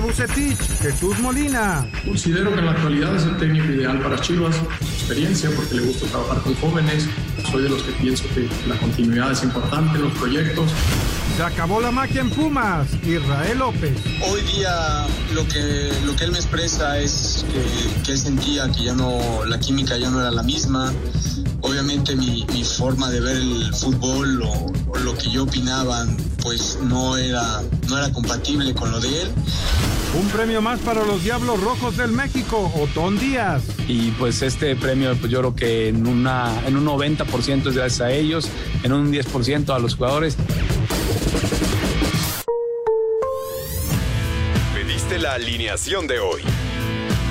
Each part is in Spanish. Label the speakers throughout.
Speaker 1: Bucetich, Jesús Molina.
Speaker 2: Considero que en la actualidad es el técnico ideal para Chivas, experiencia, porque le gusta trabajar con jóvenes. Soy de los que pienso que la continuidad es importante en los proyectos.
Speaker 1: Se acabó la magia en Pumas, Israel López.
Speaker 3: Hoy día lo que, lo que él me expresa es que, que él sentía que ya no, la química ya no era la misma. Obviamente mi, mi forma de ver el fútbol o, o, lo que yo opinaba pues no era, no era compatible con lo de él.
Speaker 1: Un premio más para los Diablos Rojos del México, Otón Díaz.
Speaker 4: Y pues este premio pues yo creo que en, una, en un 90% es gracias a ellos, en un 10% a los jugadores.
Speaker 5: Pediste la alineación de hoy.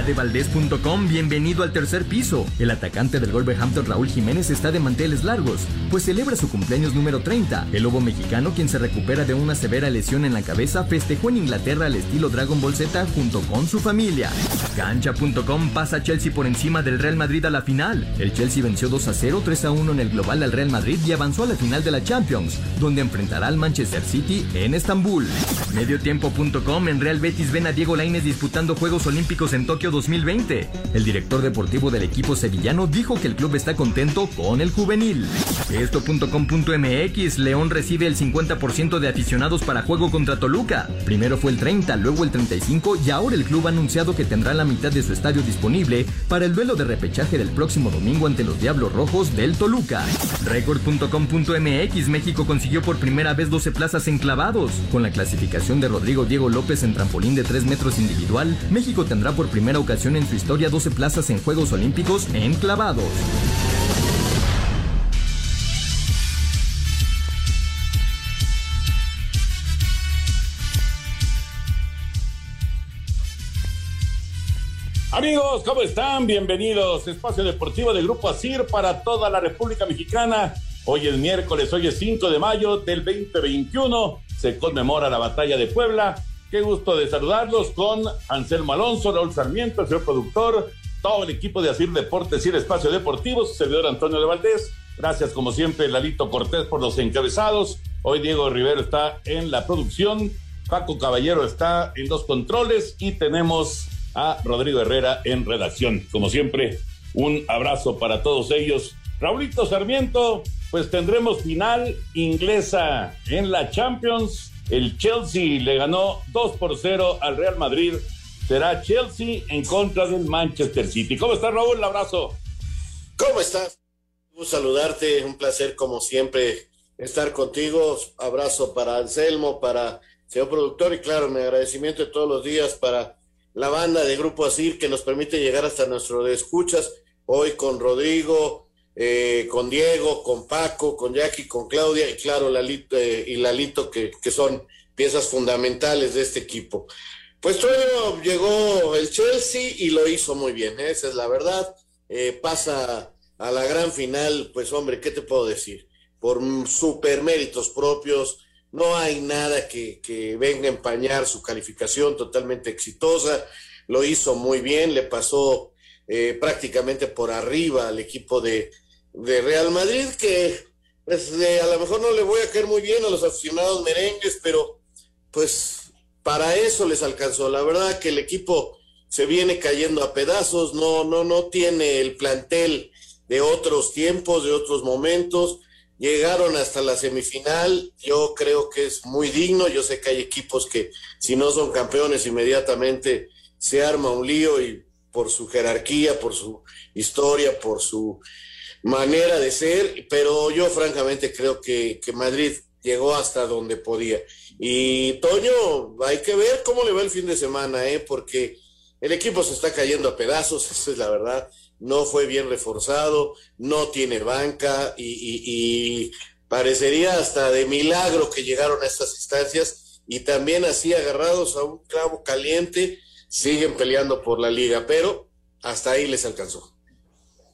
Speaker 6: Adevaldez.com, bienvenido al tercer piso. El atacante del Wolverhampton Raúl Jiménez está de manteles largos, pues celebra su cumpleaños número 30. El lobo mexicano, quien se recupera de una severa lesión en la cabeza, festejó en Inglaterra al estilo Dragon Ball Z junto con su familia. Cancha.com pasa Chelsea por encima del Real Madrid a la final. El Chelsea venció 2 a 0, 3 a 1 en el global al Real Madrid y avanzó a la final de la Champions, donde enfrentará al Manchester City en Estambul. Mediotiempo.com en Real Betis ven a Diego Lainez disputando Juegos Olímpicos en Tokio 2020. El director deportivo del equipo sevillano dijo que el club está contento con el juvenil. Esto.com.mx León recibe el 50% de aficionados para juego contra Toluca. Primero fue el 30, luego el 35 y ahora el club ha anunciado que tendrá la mitad de su estadio disponible para el duelo de repechaje del próximo domingo ante los Diablos Rojos del Toluca. Record.com.mx México consiguió por primera vez 12 plazas en clavados. Con la clasificación de Rodrigo Diego López en trampolín de 3 metros individual, México tendrá por primera ocasión en su historia 12 plazas en Juegos Olímpicos en clavados.
Speaker 7: Amigos, ¿cómo están? Bienvenidos. Espacio Deportivo de Grupo ASIR para toda la República Mexicana. Hoy es miércoles, hoy es 5 de mayo del 2021. Se conmemora la batalla de Puebla. Qué gusto de saludarlos con Anselmo Alonso, Raúl Sarmiento, el señor productor, todo el equipo de Asir Deportes y el Espacio Deportivo, su servidor Antonio de Valdés. Gracias, como siempre, Lalito Cortés por los encabezados. Hoy Diego Rivero está en la producción, Paco Caballero está en los controles y tenemos a Rodrigo Herrera en redacción. Como siempre, un abrazo para todos ellos. Raulito Sarmiento, pues tendremos final inglesa en la Champions. El Chelsea le ganó 2 por 0 al Real Madrid. Será Chelsea en contra del Manchester City. ¿Cómo estás, Raúl? Un abrazo.
Speaker 8: ¿Cómo estás? Un saludarte, un placer como siempre estar contigo. Abrazo para Anselmo, para señor productor y claro, mi agradecimiento de todos los días para la banda de Grupo Asir que nos permite llegar hasta nuestro de escuchas. Hoy con Rodrigo, eh, con Diego, con Paco, con Jackie, con Claudia y claro, Lalito eh, y Lalito, que, que, son piezas fundamentales de este equipo. Pues todo llegó el Chelsea y lo hizo muy bien, ¿eh? esa es la verdad. pasa a la gran final, pues hombre, ¿qué te puedo decir? Por super méritos propios, no hay nada que, que venga a empañar su calificación totalmente exitosa, lo hizo muy bien, le pasó eh, prácticamente por arriba al equipo de, de Real Madrid, que pues, a lo mejor no le voy a caer muy bien a los aficionados merengues, pero pues para eso les alcanzó. La verdad que el equipo se viene cayendo a pedazos, no, no, no tiene el plantel de otros tiempos, de otros momentos llegaron hasta la semifinal, yo creo que es muy digno, yo sé que hay equipos que si no son campeones inmediatamente se arma un lío y por su jerarquía, por su historia, por su manera de ser, pero yo francamente creo que, que Madrid llegó hasta donde podía. Y Toño, hay que ver cómo le va el fin de semana, ¿eh? porque el equipo se está cayendo a pedazos, esa es la verdad. no fue bien reforzado, no tiene banca y, parecería hasta de milagro que llegaron a estas instancias y también así agarrados a un clavo caliente siguen peleando por la liga, pero hasta ahí les alcanzó.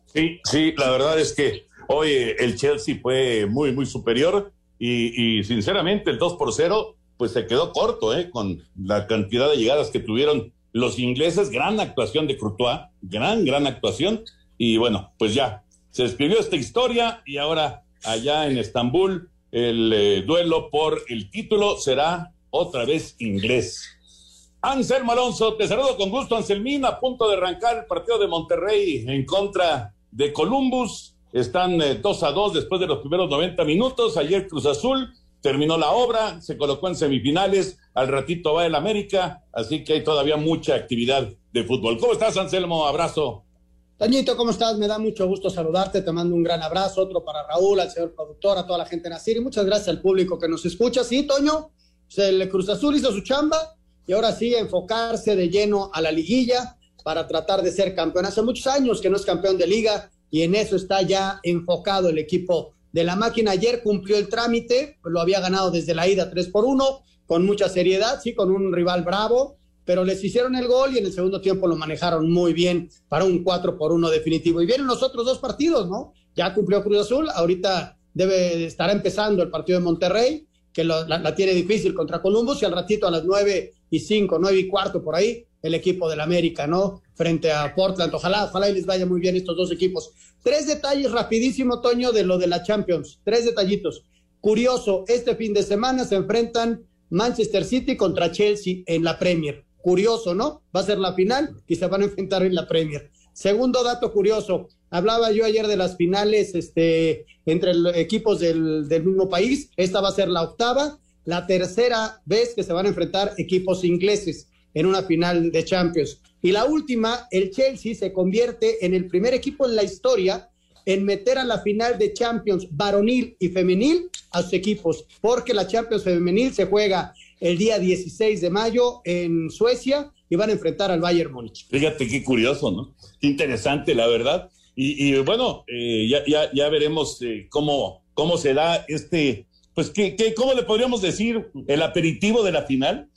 Speaker 7: Sí, sí, la verdad es que hoy el Chelsea fue muy, muy superior y, sinceramente el 2 por 0 pues se quedó corto ¿eh? con la cantidad de llegadas que tuvieron los ingleses, gran actuación de Courtois, gran, gran actuación. Y bueno, pues ya, se escribió esta historia y ahora allá en Estambul el eh, duelo por el título será otra vez inglés. Anselmo Alonso, te saludo con gusto, Anselmín, a punto de arrancar el partido de Monterrey en contra de Columbus. Están eh, dos a dos después de los primeros 90 minutos. Ayer Cruz Azul terminó la obra, se colocó en semifinales, al ratito va el América, así que hay todavía mucha actividad de fútbol. ¿Cómo estás, Anselmo? Abrazo.
Speaker 9: Tañito, ¿cómo estás? Me da mucho gusto saludarte, te mando un gran abrazo, otro para Raúl, al señor productor, a toda la gente en Asir y muchas gracias al público que nos escucha. Sí, Toño, el Cruz Azul hizo su chamba y ahora sí enfocarse de lleno a la liguilla para tratar de ser campeón. Hace muchos años que no es campeón de liga y en eso está ya enfocado el equipo de la máquina. Ayer cumplió el trámite, lo había ganado desde la ida 3 por 1, con mucha seriedad, sí, con un rival bravo, pero les hicieron el gol y en el segundo tiempo lo manejaron muy bien para un 4 por 1 definitivo. Y vienen los otros dos partidos, ¿no? Ya cumplió Cruz Azul, ahorita debe estar empezando el partido de Monterrey, que la, la, tiene difícil contra Columbus, y al ratito a las 9 y 5, 9 y cuarto por ahí, el equipo del América, ¿no? Frente a Portland. Ojalá, ojalá y les vaya muy bien estos dos equipos. Tres detalles rapidísimo, Toño, de lo de la Champions. Tres detallitos. Curioso, este fin de semana se enfrentan Manchester City contra Chelsea en la Premier. Curioso, ¿no? Va a ser la final y se van a enfrentar en la Premier. Segundo dato curioso, hablaba yo ayer de las finales este, entre equipos del, del mismo país. Esta va a ser la octava, la tercera vez que se van a enfrentar equipos ingleses en una final de Champions. Y la última, el Chelsea se convierte en el primer equipo en la historia en meter a la final de Champions varonil y femenil a sus equipos, porque la Champions femenil se juega el día 16 de mayo en Suecia y van a enfrentar al Bayern Múnich.
Speaker 7: Fíjate qué curioso, ¿no? interesante, la verdad. Y, bueno, eh, ya, ya, ya, veremos eh, cómo, cómo se este, pues, ¿qué, qué, ¿cómo le podríamos decir? ¿El aperitivo de la final?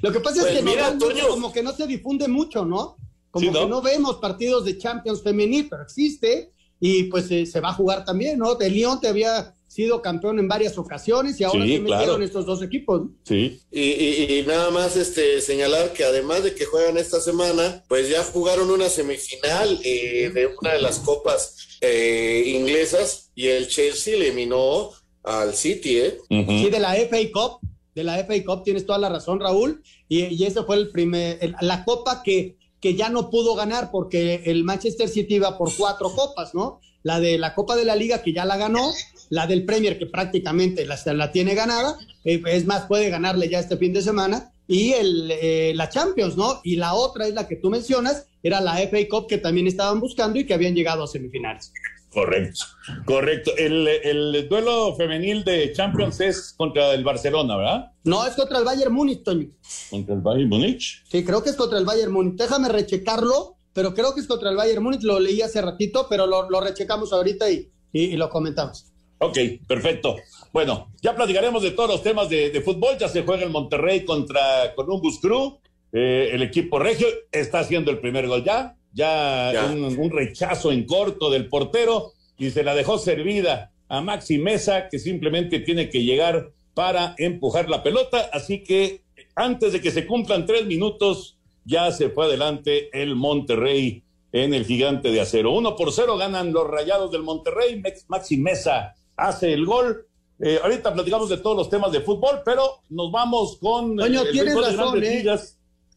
Speaker 9: Lo que pasa es pues que como que no se difunde mucho, ¿no? Como que no vemos partidos de Champions femenil, pero existe y pues eh, se va a jugar también, ¿no? De Lyon te había sido campeón en varias ocasiones y ahora se metieron estos dos equipos.
Speaker 7: Sí.
Speaker 8: Y, nada más este señalar que además de que juegan esta semana, pues ya jugaron una semifinal eh, de una de las copas eh, inglesas y el Chelsea eliminó al City, ¿eh?
Speaker 9: Sí, de la FA Cup de la FA Cup, tienes toda la razón, Raúl, y, y ese fue el primer, la copa que, que ya no pudo ganar porque el Manchester City iba por cuatro copas, ¿no? La de la Copa de la Liga que ya la ganó, la del Premier que prácticamente la, la tiene ganada, eh, es más, puede ganarle ya este fin de semana, y el, eh, la Champions, ¿no? Y la otra es la que tú mencionas, era la FA Cup que también estaban buscando y que habían llegado a semifinales.
Speaker 7: Correcto, correcto. El, duelo femenil de Champions es contra el Barcelona, ¿verdad?
Speaker 9: No, es contra el Bayern Múnich, Toño.
Speaker 7: ¿Contra el Bayern Múnich?
Speaker 9: Sí, creo que es contra el Bayern Múnich. Déjame rechecarlo, pero creo que es contra el Bayern Múnich. Lo leí hace ratito, pero lo, rechecamos ahorita y, y, lo comentamos.
Speaker 7: Ok, perfecto. Bueno, ya platicaremos de todos los temas de, fútbol. Ya se juega el Monterrey contra Columbus Crew. Eh, el equipo regio está haciendo el primer gol ya ya, Un, rechazo en corto del portero y se la dejó servida a Maxi Mesa, que simplemente tiene que llegar para empujar la pelota. Así que antes de que se cumplan tres minutos, ya se fue adelante el Monterrey en el gigante de acero. Uno por cero ganan los rayados del Monterrey. Maxi Mesa hace el gol. Eh, ahorita platicamos de todos los temas de fútbol, pero nos vamos con.
Speaker 9: Coño, tienes razón, ¿eh?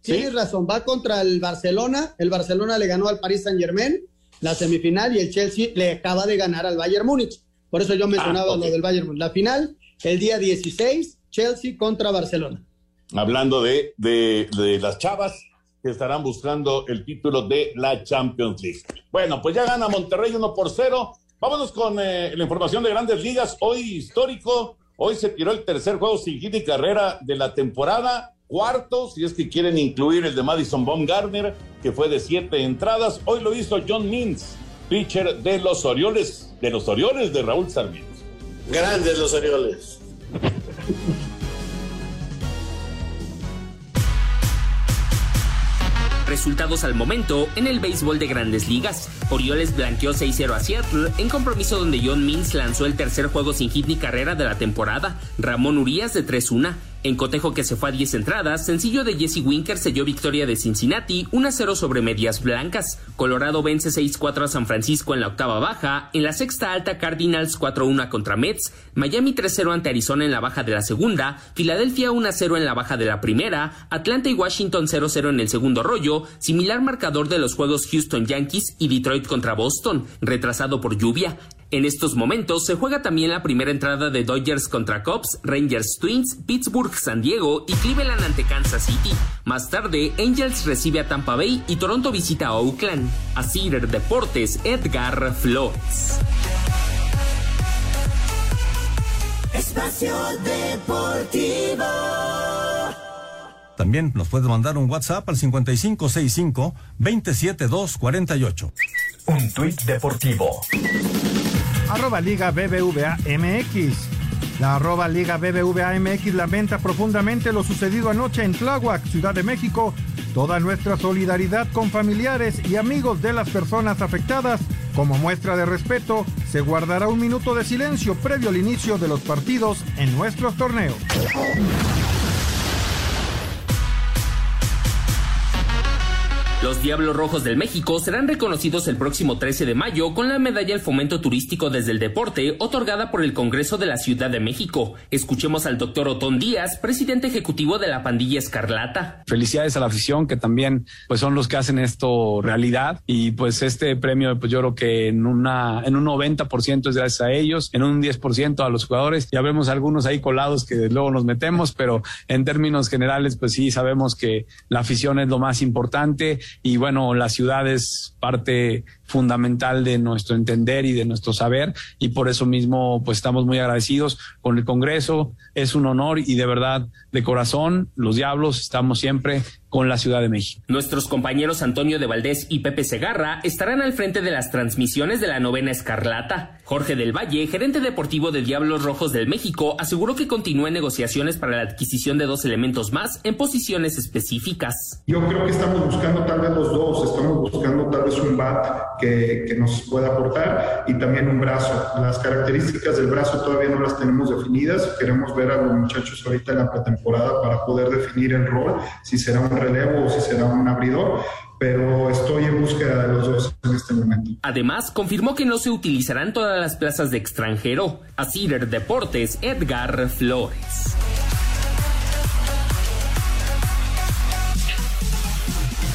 Speaker 9: Tienes razón, va contra el Barcelona. El Barcelona le ganó al Paris Saint Germain la semifinal y el Chelsea le acaba de ganar al Bayern Múnich. Por eso yo mencionaba ah, lo del Bayern Múnich. La final, el día 16, Chelsea contra Barcelona.
Speaker 7: Hablando de, de, de las chavas que estarán buscando el título de la Champions League. Bueno, pues ya gana Monterrey 1 por 0. Vámonos con eh, la información de grandes ligas. Hoy histórico, hoy se tiró el tercer juego sin hit y carrera de la temporada cuarto, si es que quieren incluir el de Madison Baumgartner, que fue de siete entradas. Hoy lo hizo John Means, pitcher de los Orioles, de los Orioles de Raúl Sarmiento.
Speaker 8: Grandes los Orioles.
Speaker 10: Resultados al momento en el béisbol de grandes ligas. Orioles blanqueó 6-0 a Seattle en compromiso donde John Means lanzó el tercer juego sin hit ni carrera de la temporada. Ramón Urias de 3-1. En cotejo que se fue a 10 entradas, sencillo de Jesse Winker selló victoria de Cincinnati 1-0 sobre Medias Blancas. Colorado vence 6-4 a San Francisco en la octava baja. En la sexta alta, Cardinals 4-1 contra Mets. Miami 3-0 ante Arizona en la baja de la segunda. Filadelfia 1-0 en la baja de la primera. Atlanta y Washington 0-0 en el segundo rollo. Similar marcador de los juegos Houston Yankees y Detroit contra Boston, retrasado por lluvia. En estos momentos se juega también la primera entrada de Dodgers contra Cubs, Rangers Twins, Pittsburgh San Diego y Cleveland ante Kansas City. Más tarde, Angels recibe a Tampa Bay y Toronto visita a Oakland. A Cider Deportes, Edgar Flores.
Speaker 11: Espacio Deportivo.
Speaker 12: También nos puede mandar un WhatsApp al 5565-27248.
Speaker 13: Un tuit deportivo
Speaker 1: arroba Liga BBVA MX. La arroba Liga BBVA MX lamenta profundamente lo sucedido anoche en Tláhuac, Ciudad de México. Toda nuestra solidaridad con familiares y amigos de las personas afectadas. Como muestra de respeto, se guardará un minuto de silencio previo al inicio de los partidos en nuestros torneos.
Speaker 10: Los Diablos Rojos del México serán reconocidos el próximo 13 de mayo con la medalla al fomento turístico desde el deporte otorgada por el Congreso de la Ciudad de México. Escuchemos al doctor Otón Díaz, presidente ejecutivo de la pandilla Escarlata.
Speaker 4: Felicidades a la afición que también pues son los que hacen esto realidad y pues este premio pues yo creo que en una en un 90% es gracias a ellos, en un 10% a los jugadores. Ya vemos algunos ahí colados que luego nos metemos, pero en términos generales pues sí sabemos que la afición es lo más importante y bueno, la ciudad es parte fundamental de nuestro entender y de nuestro saber. Y por eso mismo pues estamos muy agradecidos con el Congreso, es un honor y de verdad de corazón los diablos estamos siempre con la Ciudad de México.
Speaker 10: Nuestros compañeros Antonio de Valdés y Pepe Segarra estarán al frente de las transmisiones de la novena Escarlata. Jorge del Valle, gerente deportivo de Diablos Rojos del México, aseguró que continúa en negociaciones para la adquisición de dos elementos más en posiciones específicas.
Speaker 14: Yo creo que estamos buscando tal vez los dos, estamos buscando tal vez un bat que, que nos pueda aportar y también un brazo. Las características del brazo todavía no las tenemos definidas, queremos ver a los muchachos ahorita en la pretemporada para poder definir el rol, si será un relevo o si será un abridor, pero estoy en búsqueda de los dos en este momento.
Speaker 10: Además, confirmó que no se utilizarán todas las plazas de extranjero. A Cider Deportes, Edgar Flores.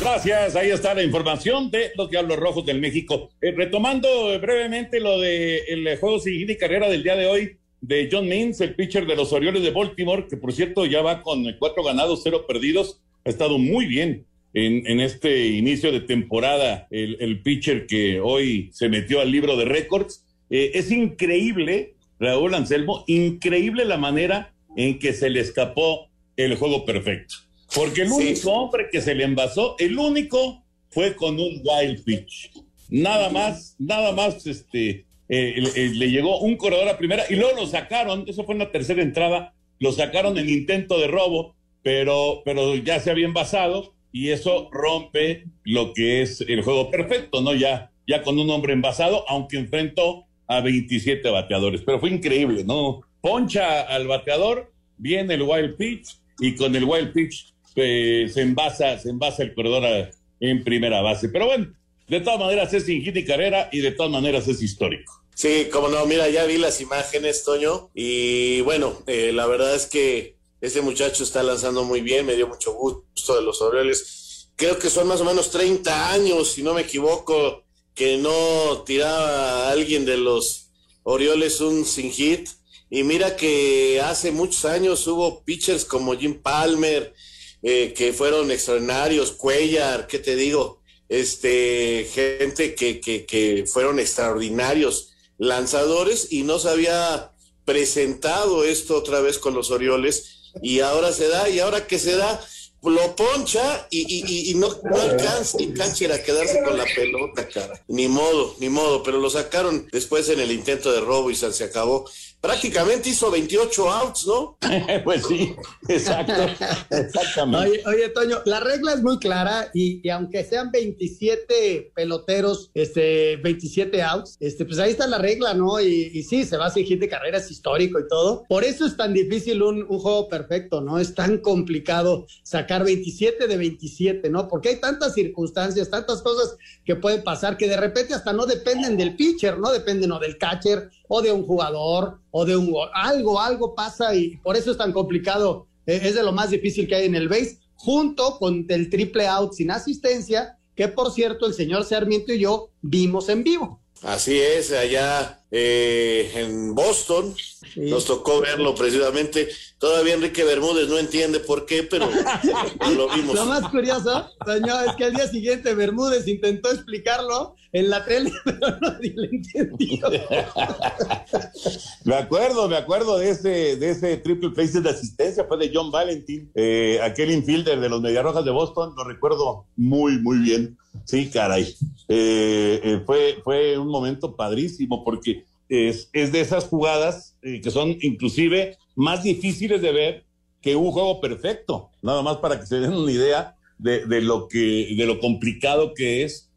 Speaker 7: Gracias, ahí está la información de los Diablos Rojos del México. Eh, retomando brevemente lo del de juego sin y carrera del día de hoy de John Means, el pitcher de los Orioles de Baltimore, que por cierto ya va con cuatro ganados, cero perdidos, ha estado muy bien en, en este inicio de temporada, el, el, pitcher que hoy se metió al libro de récords. Eh, es increíble, Raúl Anselmo, increíble la manera en que se le escapó el juego perfecto. Porque el único hombre que se le envasó, el único, fue con un wild pitch. Nada más, nada más, este, eh, eh, le llegó un corredor a primera y luego lo sacaron, eso fue en la tercera entrada, lo sacaron en intento de robo, pero, pero ya se había envasado y eso rompe lo que es el juego perfecto, ¿no? Ya, ya con un hombre envasado, aunque enfrentó a 27 bateadores, pero fue increíble, ¿no? Poncha al bateador, viene el wild pitch y con el wild pitch eh, se envasa, se envasa el corredor en primera base. Pero bueno, de todas maneras es sin hit y carrera y de todas maneras es histórico.
Speaker 8: Sí, como no, mira, ya vi las imágenes, Toño, y bueno, eh, la verdad es que ese muchacho está lanzando muy bien, me dio mucho gusto de los Orioles. Creo que son más o menos 30 años, si no me equivoco, que no tiraba a alguien de los Orioles un sin hit. Y mira que hace muchos años hubo pitchers como Jim Palmer, eh, que fueron extraordinarios, Cuellar, ¿qué te digo? Este, gente que, que, que fueron extraordinarios lanzadores y no se había presentado esto otra vez con los Orioles y ahora se da, y ahora que se da, lo poncha y, y, y, no, no alcanza el catcher a quedarse con la pelota, cara. Ni modo, ni modo, pero lo sacaron después en el intento de robo y se acabó prácticamente hizo 28 outs, ¿no?
Speaker 7: pues sí, exacto, exactamente.
Speaker 9: Oye, oye, Toño, la regla es muy clara y, y, aunque sean 27 peloteros, este, 27 outs, este, pues ahí está la regla, ¿no? Y, y sí, se va a seguir de carreras histórico y todo. Por eso es tan difícil un, un, juego perfecto, ¿no? Es tan complicado sacar 27 de 27, ¿no? Porque hay tantas circunstancias, tantas cosas que pueden pasar que de repente hasta no dependen del pitcher, ¿no? Dependen o del catcher o de un jugador o de un algo, algo pasa y por eso es tan complicado. Eh, es de lo más difícil que hay en el base, junto con el triple out sin asistencia, que por cierto el señor Sarmiento y yo vimos en vivo.
Speaker 8: Así es, allá eh, en Boston sí. nos tocó verlo precisamente. Todavía Enrique Bermúdez no entiende por qué, pero lo vimos.
Speaker 9: Lo más curioso, señor, es que al día siguiente Bermúdez intentó explicarlo en la tele, pero nadie le entendió.
Speaker 7: me acuerdo, me acuerdo de ese, de ese triple play de asistencia, fue de John Valentin, eh, aquel infielder de los Mediarrojas de Boston, lo recuerdo muy, muy bien. Sí, caray. Eh, eh, fue, fue un momento padrísimo porque es, es de esas jugadas eh, que son inclusive más difíciles de ver que un juego perfecto. Nada más para que se den una idea de, de lo que, de lo complicado que es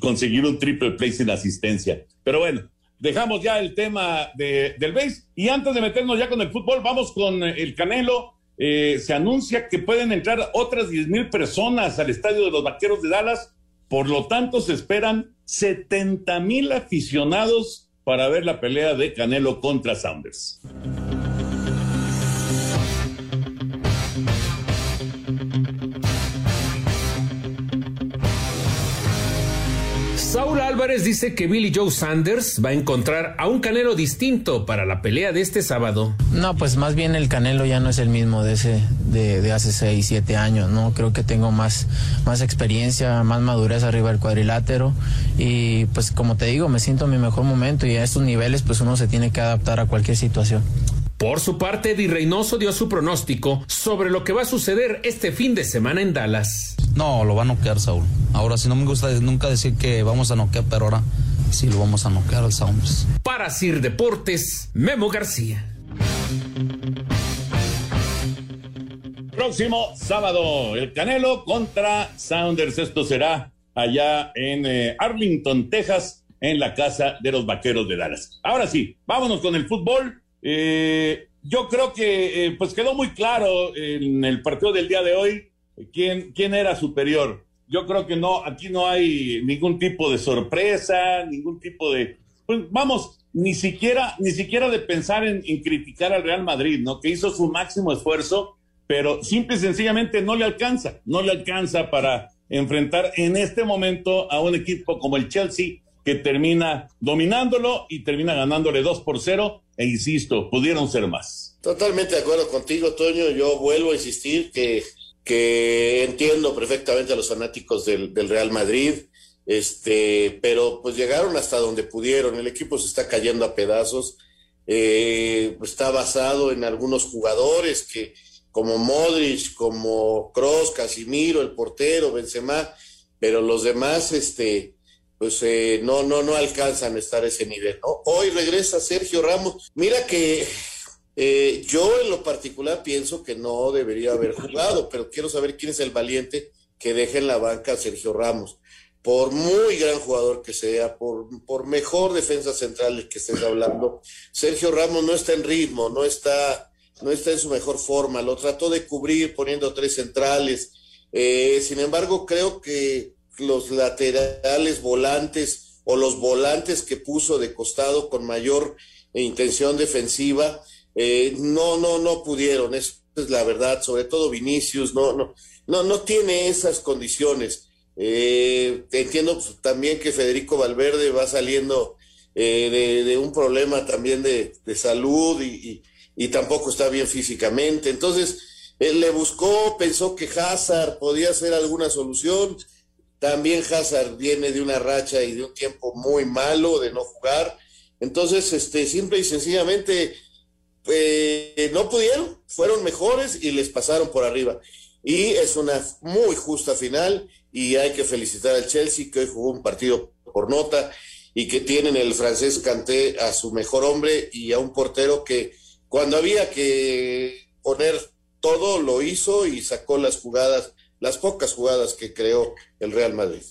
Speaker 7: conseguir un triple play sin asistencia. Pero bueno, dejamos ya el tema de, del base y antes de meternos ya con el fútbol, vamos con el Canelo. Eh, se anuncia que pueden entrar otras 10 mil personas al estadio de los Vaqueros de Dallas. Por lo tanto, se esperan 70 mil aficionados para ver la pelea de Canelo contra Sanders.
Speaker 15: Álvarez dice que Billy Joe Sanders va a encontrar a un Canelo distinto para la pelea de este sábado.
Speaker 16: No, pues más bien el Canelo ya no es el mismo de ese de, de hace 6, 7 años, ¿no? Creo que tengo más, más experiencia, más madurez arriba del cuadrilátero y pues como te digo, me siento en mi mejor momento y a estos niveles pues uno se tiene que adaptar a cualquier situación.
Speaker 15: Por su parte, Eddie Reynoso dio su pronóstico sobre lo que va a suceder este fin de semana en Dallas.
Speaker 17: No, lo va a noquear Saúl. Ahora sí no me gusta nunca decir que vamos a noquear, pero ahora sí lo vamos a noquear al Sounders.
Speaker 15: Para Sir Deportes, Memo García.
Speaker 7: Próximo sábado, el Canelo contra Sounders. Esto será allá en eh, Arlington, Texas, en la casa de los Vaqueros de Dallas. Ahora sí, vámonos con el fútbol. Eh, yo creo que eh, pues quedó muy claro en el partido del día de hoy quién, quién era superior. Yo creo que no, aquí no hay ningún tipo de sorpresa, ningún tipo de, pues vamos, ni siquiera, ni siquiera de pensar en, criticar al Real Madrid, ¿no? Que hizo su máximo esfuerzo, pero simple y sencillamente no le alcanza, no le alcanza para enfrentar en este momento a un equipo como el Chelsea que termina dominándolo y termina ganándole 2 por 0 e insisto, pudieron ser más.
Speaker 8: Totalmente de acuerdo contigo, Toño. Yo vuelvo a insistir que, que entiendo perfectamente a los fanáticos del, del, Real Madrid, este, pero pues llegaron hasta donde pudieron. El equipo se está cayendo a pedazos. Eh, está basado en algunos jugadores que, como Modric, como Cross, Casimiro, el portero, Benzema, pero los demás, este, pues eh, no, no, no alcanzan a estar a ese nivel. Hoy regresa Sergio Ramos. Mira que eh, yo en lo particular pienso que no debería haber jugado, pero quiero saber quién es el valiente que deje en la banca a Sergio Ramos. Por muy gran jugador que sea, por, por mejor defensa central que estés hablando, Sergio Ramos no está en ritmo, no está, no está en su mejor forma. Lo trató de cubrir poniendo tres centrales. Eh, sin embargo, creo que los laterales volantes o los volantes que puso de costado con mayor intención defensiva, eh, no, no, no pudieron, eso es la verdad, sobre todo Vinicius, no, no, no, no tiene esas condiciones. Eh, entiendo también que Federico Valverde va saliendo eh, de, un problema también de, de salud y, y, y, tampoco está bien físicamente. Entonces, él le buscó, pensó que Hazard podía ser alguna solución. También Hazard viene de una racha y de un tiempo muy malo de no jugar. Entonces, este, simple y sencillamente eh, no pudieron, fueron mejores y les pasaron por arriba. Y es una muy justa final y hay que felicitar al Chelsea que hoy jugó un partido por nota y que tienen el francés Canté a su mejor hombre y a un portero que cuando había que poner todo lo hizo y sacó las jugadas, las pocas jugadas que creó el Real Madrid.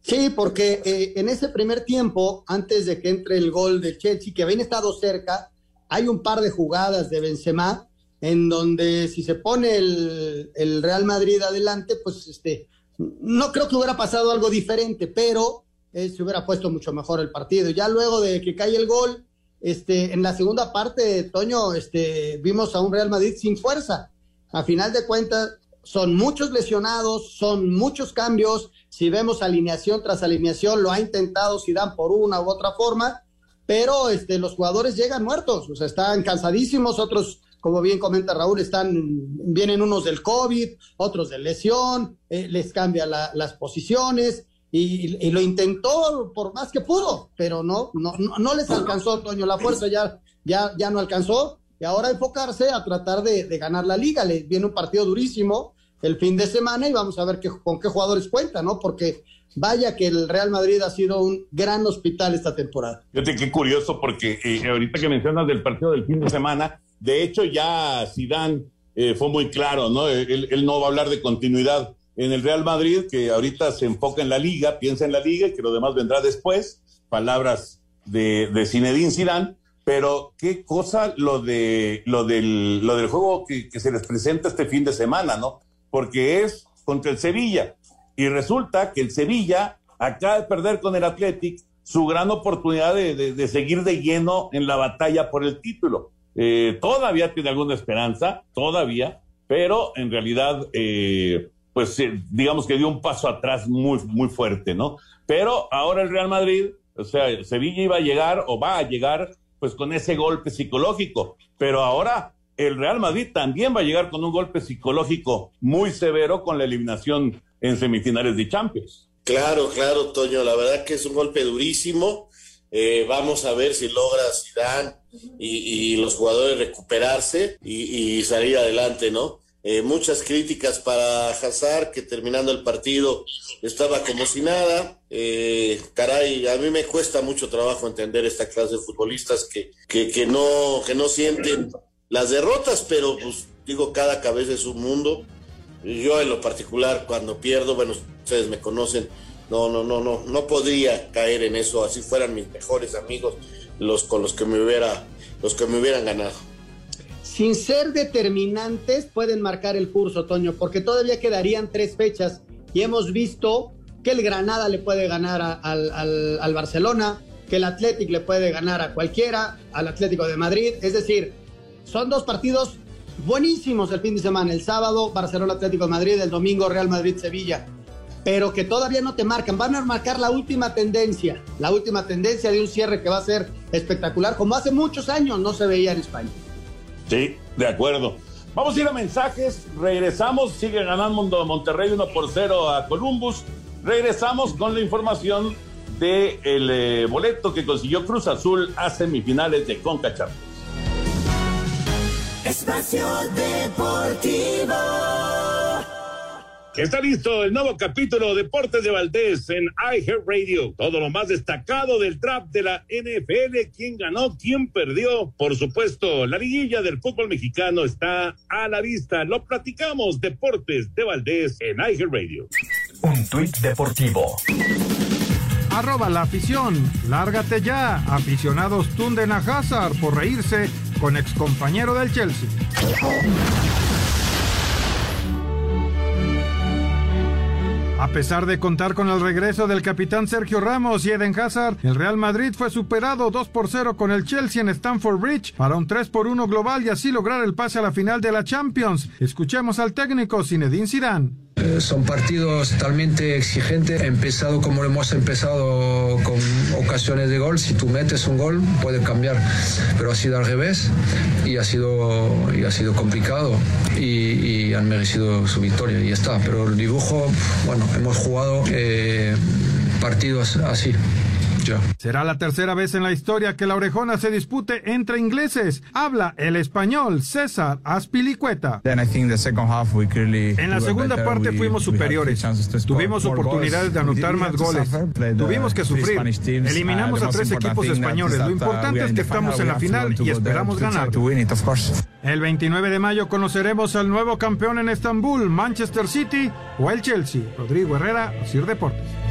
Speaker 9: Sí, porque eh, en ese primer tiempo, antes de que entre el gol de Chelsea, que habían estado cerca, hay un par de jugadas de Benzema en donde si se pone el, Real Madrid adelante, pues este, no creo que hubiera pasado algo diferente, pero eh, se hubiera puesto mucho mejor el partido. Ya luego de que cae el gol, este, en la segunda parte, Toño, este, vimos a un Real Madrid sin fuerza. A final de cuentas, son muchos lesionados, son muchos cambios. Si vemos alineación tras alineación, lo ha intentado dan por una u otra forma, pero este, los jugadores llegan muertos, o sea, están cansadísimos, otros, como bien comenta Raúl, están, vienen unos del COVID, otros de lesión, eh, les cambia las posiciones. Y, lo intentó por más que pudo, pero no, no, no, les alcanzó, Toño, la fuerza ya, ya, ya no alcanzó y ahora enfocarse a tratar de, ganar la liga. Le viene un partido durísimo el fin de semana y vamos a ver qué, con qué jugadores cuenta, ¿no? Porque vaya que el Real Madrid ha sido un gran hospital esta temporada.
Speaker 7: Fíjate qué curioso, porque eh, ahorita que mencionas del partido del fin de semana, de hecho ya Zidane eh, fue muy claro, ¿no? Él, él, no va a hablar de continuidad en el Real Madrid, que ahorita se enfoca en la liga, piensa en la liga y que lo demás vendrá después. Palabras de, de Zinedine Zidane pero qué cosa lo de lo del, lo del juego que, se les presenta este fin de semana, ¿no? Porque es contra el Sevilla. Y resulta que el Sevilla acaba de perder con el Athletic su gran oportunidad de, seguir de lleno en la batalla por el título. Eh, todavía tiene alguna esperanza, todavía, pero en realidad, eh, pues eh, digamos que dio un paso atrás muy, muy fuerte, ¿no? Pero ahora el Real Madrid, o sea, Sevilla iba a llegar o va a llegar pues con ese golpe psicológico. Pero ahora el Real Madrid también va a llegar con un golpe psicológico muy severo con la eliminación en semifinales de Champions.
Speaker 8: Claro, claro, Toño, la verdad que es un golpe durísimo. Eh, vamos a ver si logra Zidane y, y los jugadores recuperarse y, y salir adelante, ¿no? Eh, muchas críticas para Hazard, que terminando el partido estaba como si nada. Eh, caray, a mí me cuesta mucho trabajo entender esta clase de futbolistas que, que, que, no, que no sienten las derrotas, pero pues digo, cada cabeza es un mundo. Yo en lo particular, cuando pierdo, bueno, ustedes me conocen, no, no, no, no, no podría caer en eso, así fueran mis mejores amigos los con los que me hubiera, los que me hubieran ganado
Speaker 9: sin ser determinantes, pueden marcar el curso, Toño, porque todavía quedarían tres fechas y hemos visto que el Granada le puede ganar al, Barcelona, que el Athletic le puede ganar a cualquiera, al Atlético de Madrid. Es decir, son dos partidos buenísimos el fin de semana. El sábado, Barcelona Atlético de Madrid, el domingo, Real Madrid Sevilla. Pero que todavía no te marcan. Van a marcar la última tendencia, la última tendencia de un cierre que va a ser espectacular, como hace muchos años no se veía en España.
Speaker 7: Sí, de acuerdo. Vamos a ir a mensajes, regresamos, sigue ganando Monterrey 1 por 0 a Columbus. Regresamos con la información del de eh, boleto que consiguió Cruz Azul a semifinales de Conca Champions.
Speaker 11: Espacio Deportivo.
Speaker 7: Está listo el nuevo capítulo Deportes de Valdés en Radio. Todo lo más destacado del draft de la NFL, quién ganó, quién perdió. Por supuesto, la liguilla del fútbol mexicano está a la vista. Lo platicamos Deportes de Valdés en Radio.
Speaker 13: Un tuit deportivo.
Speaker 1: Arroba la afición. Lárgate ya. Aficionados tunden a Hazard por reírse con excompañero del Chelsea. A pesar de contar con el regreso del capitán Sergio Ramos y Eden Hazard, el Real Madrid fue superado 2 por 0 con el Chelsea en Stamford Bridge para un 3 por 1 global y así lograr el pase a la final de la Champions. Escuchemos al técnico Zinedine Zidane.
Speaker 18: Eh, son partidos totalmente exigentes. Empezado como hemos empezado con ocasiones de gol. Si tú metes un gol, puede cambiar. Pero ha sido al revés y ha sido, y ha sido complicado y, han merecido su victoria y ya está. Pero el dibujo, bueno, hemos jugado eh, partidos así
Speaker 1: Será la tercera vez en la historia que la orejona se dispute entre ingleses. Habla el español César Aspilicueta. En la segunda parte fuimos superiores. Tuvimos oportunidades de anotar más goles. Tuvimos que sufrir. Eliminamos a tres equipos españoles. Lo importante es que estamos en la final y esperamos ganar. El 29 de mayo conoceremos al nuevo campeón en Estambul, Manchester City o el Chelsea. Rodrigo Herrera, Sir Deportes.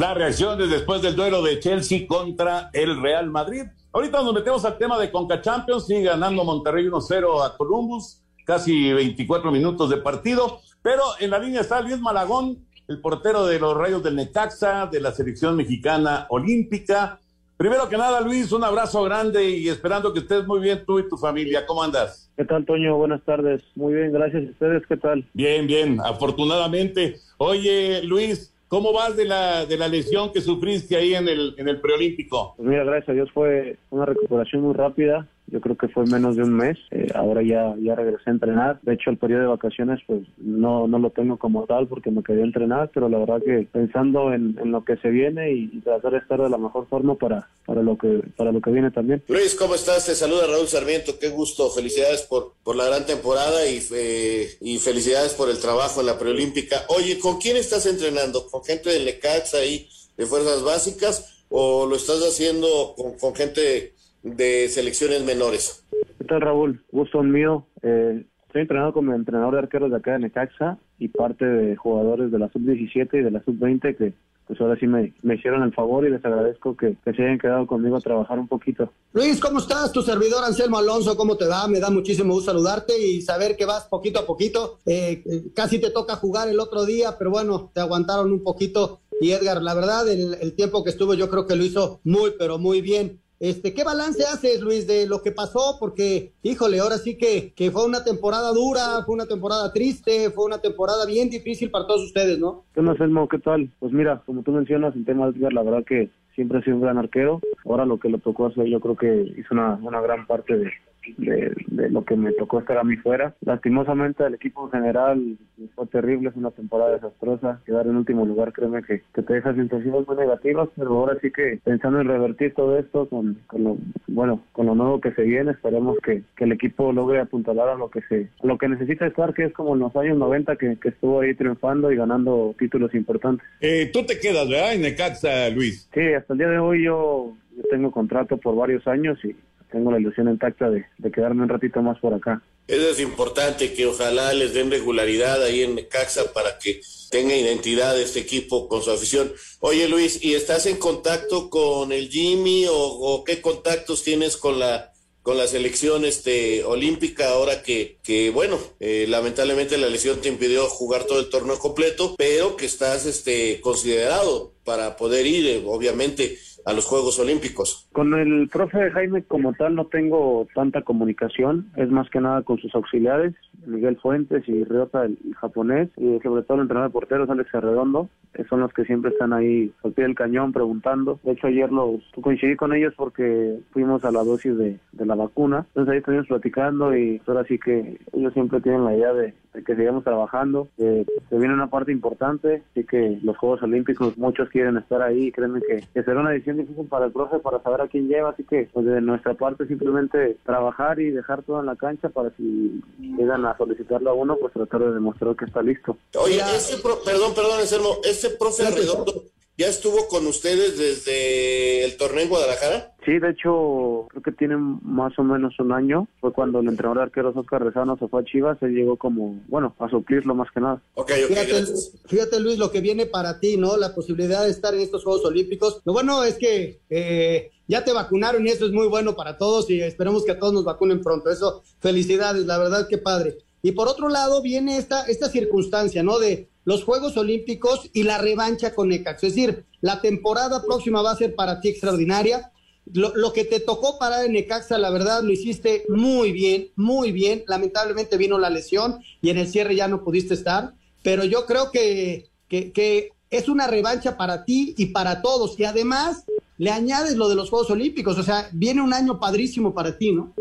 Speaker 7: Las reacciones después del duelo de Chelsea contra el Real Madrid. Ahorita nos metemos al tema de Conca Champions, sigue ganando Monterrey 1-0 a Columbus, casi 24 minutos de partido, pero en la línea está Luis Malagón, el portero de los Rayos del Necaxa, de la selección mexicana olímpica. Primero que nada, Luis, un abrazo grande y esperando que estés muy bien tú y tu familia. ¿Cómo andas?
Speaker 19: ¿Qué tal, Toño? Buenas tardes. Muy bien, gracias. ¿Y ustedes qué tal?
Speaker 7: Bien, bien, afortunadamente. Oye, Luis, ¿Cómo vas de la, de la lesión que sufriste ahí en el, en el preolímpico?
Speaker 19: Pues mira, gracias a Dios fue una recuperación muy rápida yo creo que fue menos de un mes. Eh, ahora ya, ya regresé a entrenar. De hecho, el periodo de vacaciones, pues no, no lo tengo como tal porque me quería entrenar, pero la verdad que pensando en, en lo que se viene y, tratar de estar de la mejor forma para, para, lo, que, para lo que viene también.
Speaker 8: Luis, ¿cómo estás? Te saluda Raúl Sarmiento. Qué gusto. Felicidades por, por la gran temporada y, eh, y felicidades por el trabajo en la preolímpica. Oye, ¿con quién estás entrenando? ¿Con gente de Lecax ahí, de Fuerzas Básicas? ¿O lo estás haciendo con, con gente de selecciones menores.
Speaker 19: ¿Qué tal, Raúl? Gusto mío. Eh, estoy entrenado como entrenador de arqueros de acá de Necaxa y parte de jugadores de la sub-17 y de la sub-20 que pues ahora sí me, me, hicieron el favor y les agradezco que, que, se hayan quedado conmigo a trabajar un poquito.
Speaker 9: Luis, ¿cómo estás? Tu servidor Anselmo Alonso, ¿cómo te va? Me da muchísimo gusto saludarte y saber que vas poquito a poquito. Eh, eh, casi te toca jugar el otro día, pero bueno, te aguantaron un poquito. Y Edgar, la verdad, el, el tiempo que estuvo yo creo que lo hizo muy, pero muy bien. Este, ¿Qué balance haces, Luis, de lo que pasó? Porque, híjole, ahora sí que, que fue una temporada dura, fue una temporada triste, fue una temporada bien difícil para todos ustedes, ¿no?
Speaker 19: ¿Qué más, Elmo? ¿Qué tal? Pues mira, como tú mencionas, el tema de la verdad que siempre ha sido un gran arquero. Ahora lo que le tocó hacer, yo creo que hizo una, una gran parte de, de, de, lo que me tocó estar a mí fuera. Lastimosamente el equipo en general fue terrible, es una temporada desastrosa. Quedar en último lugar, créeme que, que te deja sensaciones muy negativas, pero ahora sí que pensando en revertir todo esto con, con lo bueno, con lo nuevo que se viene, esperemos que, que el equipo logre apuntalar a lo que se a lo que necesita estar, que es como en los años 90 que, que estuvo ahí triunfando y ganando títulos importantes.
Speaker 7: Eh, Tú te quedas, ¿verdad? En Necaxa, Luis.
Speaker 19: Sí, hasta el día de hoy yo, yo tengo contrato por varios años y tengo la ilusión intacta de, de, quedarme un ratito más por acá.
Speaker 8: Eso es importante, que ojalá les den regularidad ahí en Necaxa para que tenga identidad este equipo con su afición. Oye Luis, ¿y estás en contacto con el Jimmy o, qué contactos tienes con la con la selección este olímpica ahora que, que bueno eh, lamentablemente la lesión te impidió jugar todo el torneo completo pero que estás este considerado para poder ir eh, obviamente a los Juegos Olímpicos.
Speaker 19: Con el profe Jaime como tal no tengo tanta comunicación, es más que nada con sus auxiliares, Miguel Fuentes y Ryota, el, japonés, y sobre todo el entrenador de porteros, Alex Arredondo, son los que siempre están ahí al pie del cañón preguntando. De hecho, ayer los coincidí con ellos porque fuimos a la dosis de, de la vacuna, entonces ahí estuvimos platicando y ahora sí que ellos siempre tienen la idea de, que sigamos trabajando, que se viene una parte importante, así que los Juegos Olímpicos muchos quieren estar ahí, que, que será una decisión difícil para el profe para saber a quién lleva, así que pues de nuestra parte simplemente trabajar y dejar todo en la cancha para si llegan a solicitarlo a uno, pues tratar de demostrar que está listo.
Speaker 8: Oye, ese pro, perdón, perdón, Anselmo, ese profe Redondo ya estuvo con ustedes desde el torneo en Guadalajara.
Speaker 19: Sí, de hecho, creo que tiene más o menos un año. Fue cuando el entrenador de arqueros Oscar Rezano se fue a Chivas. Él llegó como, bueno, a suplirlo más que nada.
Speaker 8: Okay, okay,
Speaker 9: fíjate, fíjate, Luis, lo que viene para ti, ¿no? La posibilidad de estar en estos Juegos Olímpicos. Lo bueno es que eh, ya te vacunaron y eso es muy bueno para todos y esperemos que a todos nos vacunen pronto. Eso, felicidades, la verdad, que padre. Y por otro lado viene esta, esta circunstancia, ¿no? De los Juegos Olímpicos y la revancha con Necaxa. Es decir, la temporada próxima va a ser para ti extraordinaria. Lo, que te tocó parar en Necaxa, la verdad, lo hiciste muy bien, muy bien. Lamentablemente vino la lesión y en el cierre ya no pudiste estar. Pero yo creo que, que es una revancha para ti y para todos. Y además le añades lo de los Juegos Olímpicos. O sea, viene un año padrísimo para ti, ¿no?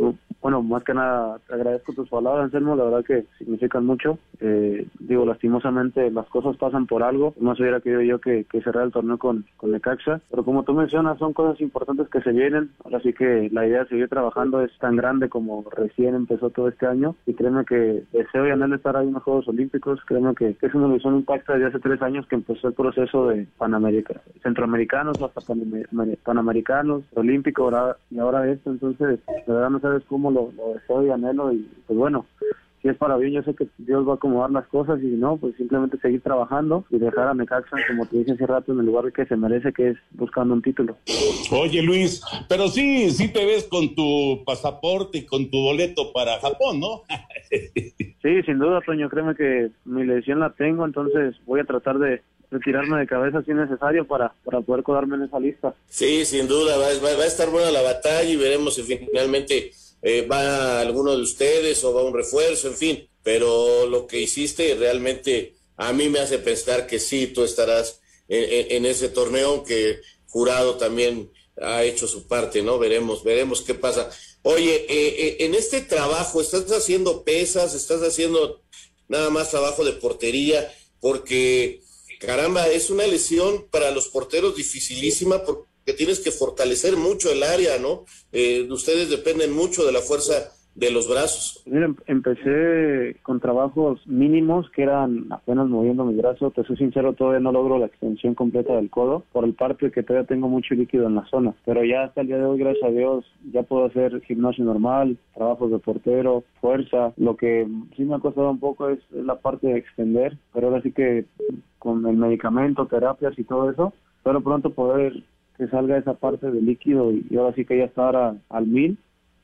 Speaker 19: Bueno, más que nada agradezco tus palabras, Anselmo, la verdad que significan mucho. Eh, digo, lastimosamente las cosas pasan por algo, se hubiera querido yo que, que cerrar el torneo con, con Necaxa, pero como tú mencionas, son cosas importantes que se vienen, ahora sí que la idea de seguir trabajando es tan grande como recién empezó todo este año. Y créeme que deseo y anhelo estar ahí en los Juegos Olímpicos, créeme que, es una ilusión impacta desde hace tres años que empezó el proceso de Panamérica, centroamericanos hasta panamericanos, olímpico y ahora esto, entonces de verdad no sabes cómo lo, lo deseo y anhelo y pues bueno, si es para bien, yo sé que Dios va a acomodar las cosas y si no, pues simplemente seguir trabajando y dejar a Necaxa, como te dije hace rato, en el lugar que se merece, que es buscando un título.
Speaker 7: Oye, Luis, pero sí, sí te ves con tu pasaporte y con tu boleto para Japón, ¿no?
Speaker 19: sí, sin duda, Toño, créeme que mi lesión la tengo, entonces voy a tratar de retirarme de cabeza si es necesario para, para poder codarme en esa lista.
Speaker 8: Sí, sin duda, va, va a estar buena la batalla y veremos si finalmente eh, va alguno de ustedes o va un refuerzo, en fin, pero lo que hiciste realmente a mí me hace pensar que sí, tú estarás en, ese torneo, que Jurado también ha hecho su parte, ¿no? Veremos, veremos qué pasa. Oye, eh, eh, en este trabajo, ¿estás haciendo pesas? ¿Estás haciendo nada más trabajo de portería? Porque, caramba, es una lesión para los porteros dificilísima porque que tienes que fortalecer mucho el área, ¿no? Eh, ustedes dependen mucho de la fuerza de los brazos.
Speaker 19: Mira, em, empecé con trabajos mínimos que eran apenas moviendo mi brazo. Te soy sincero, todavía no logro la extensión completa del codo por el parte que todavía tengo mucho líquido en la zona. Pero ya hasta el día de hoy, gracias a Dios, ya puedo hacer gimnasio normal, trabajos de portero, fuerza. Lo que sí me ha costado un poco es la parte de extender, pero ahora sí que con el medicamento, terapias y todo eso, pero pronto poder que salga esa parte de líquido y, ahora sí que ya estar al mil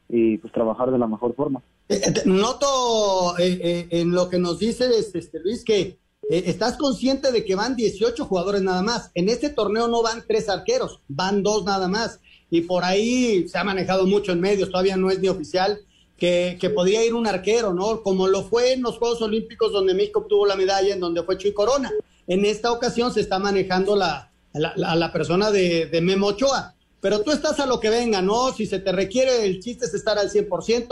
Speaker 19: y pues trabajar de la mejor forma.
Speaker 9: Eh, eh, noto eh, en lo que nos dices, este, Luis, que estás consciente de que van 18 jugadores nada más. En este torneo no van tres arqueros, van dos nada más. Y por ahí se ha manejado mucho en medios, todavía no es ni oficial, que, que podía ir un arquero, ¿no? Como lo fue en los Juegos Olímpicos donde México obtuvo la medalla, en donde fue Chuy Corona. En esta ocasión se está manejando la, a la, persona de, de, Memo Ochoa. Pero tú estás a lo que venga, ¿no? Si se te requiere, el chiste es estar al 100%,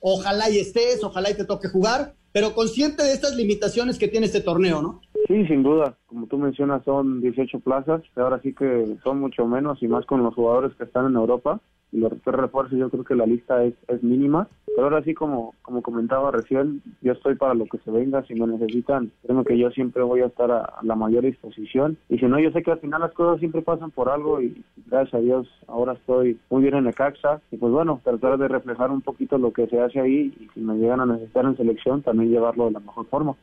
Speaker 9: ojalá y estés, ojalá y te toque jugar, pero consciente de estas limitaciones que tiene este torneo, ¿no?
Speaker 19: Sí, sin duda. Como tú mencionas, son 18 plazas. Ahora sí que son mucho menos y más con los jugadores que están en Europa y los refuerzos yo creo que la lista es, es mínima. Pero ahora sí, como, como comentaba recién, yo estoy para lo que se venga. Si me necesitan, creo que yo siempre voy a estar a, la mayor disposición. Y si no, yo sé que al final las cosas siempre pasan por algo y gracias a Dios ahora estoy muy bien en Necaxa. Y pues bueno, tratar de reflejar un poquito lo que se hace ahí y si me llegan a necesitar en selección, también llevarlo de la mejor forma.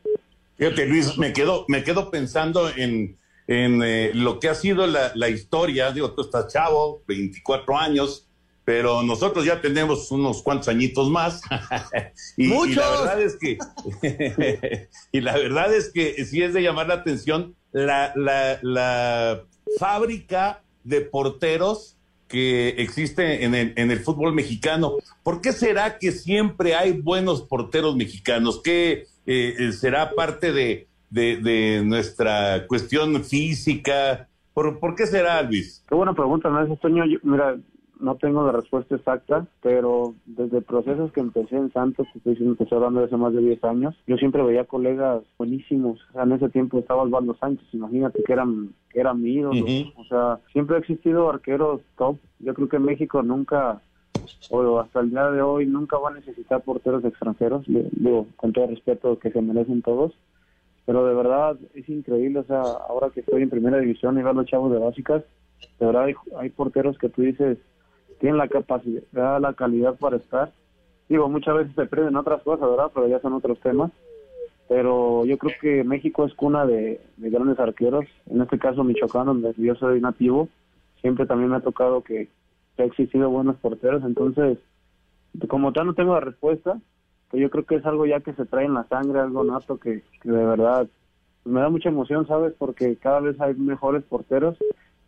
Speaker 7: Fíjate, Luis, me quedo, me quedo pensando en, en eh, lo que ha sido la, la historia. Digo, tú estás chavo, 24 años pero nosotros ya tenemos unos cuantos añitos más. y, la verdad es que, y la verdad es que sí es de llamar la atención la, la, la fábrica de porteros que existe en el, en el fútbol mexicano. ¿Por qué será que siempre hay buenos porteros mexicanos? ¿Qué eh, será parte de, de, de, nuestra cuestión física? ¿Por, ¿Por, qué será, Luis?
Speaker 19: Qué buena pregunta, ¿no? Toño. Mira, no tengo la respuesta exacta, pero desde procesos que empecé en Santos, que estoy diciendo que estoy hablando de hace más de 10 años, yo siempre veía colegas buenísimos. O sea, en ese tiempo estaba Osvaldo Sánchez, imagínate que eran que eran míos. O sea, siempre ha existido arqueros top. Yo creo que México nunca, o hasta el día de hoy, nunca va a necesitar porteros extranjeros. Digo, con todo respeto que se merecen todos. Pero de verdad es increíble, o sea, ahora que estoy en primera división y veo a los chavos de básicas, de verdad hay, hay porteros que tú dices, tienen la capacidad, la calidad para estar. Digo, muchas veces se prenden otras cosas, ¿verdad? Pero ya son otros temas. Pero yo creo que México es cuna de, grandes arqueros. En este caso, Michoacán, donde yo soy nativo, siempre también me ha tocado que, ha existido buenos porteros. Entonces, como tal, no tengo la respuesta. Que yo creo que es algo ya que se trae en la sangre, algo nato que, que de verdad me da mucha emoción, ¿sabes? Porque cada vez hay mejores porteros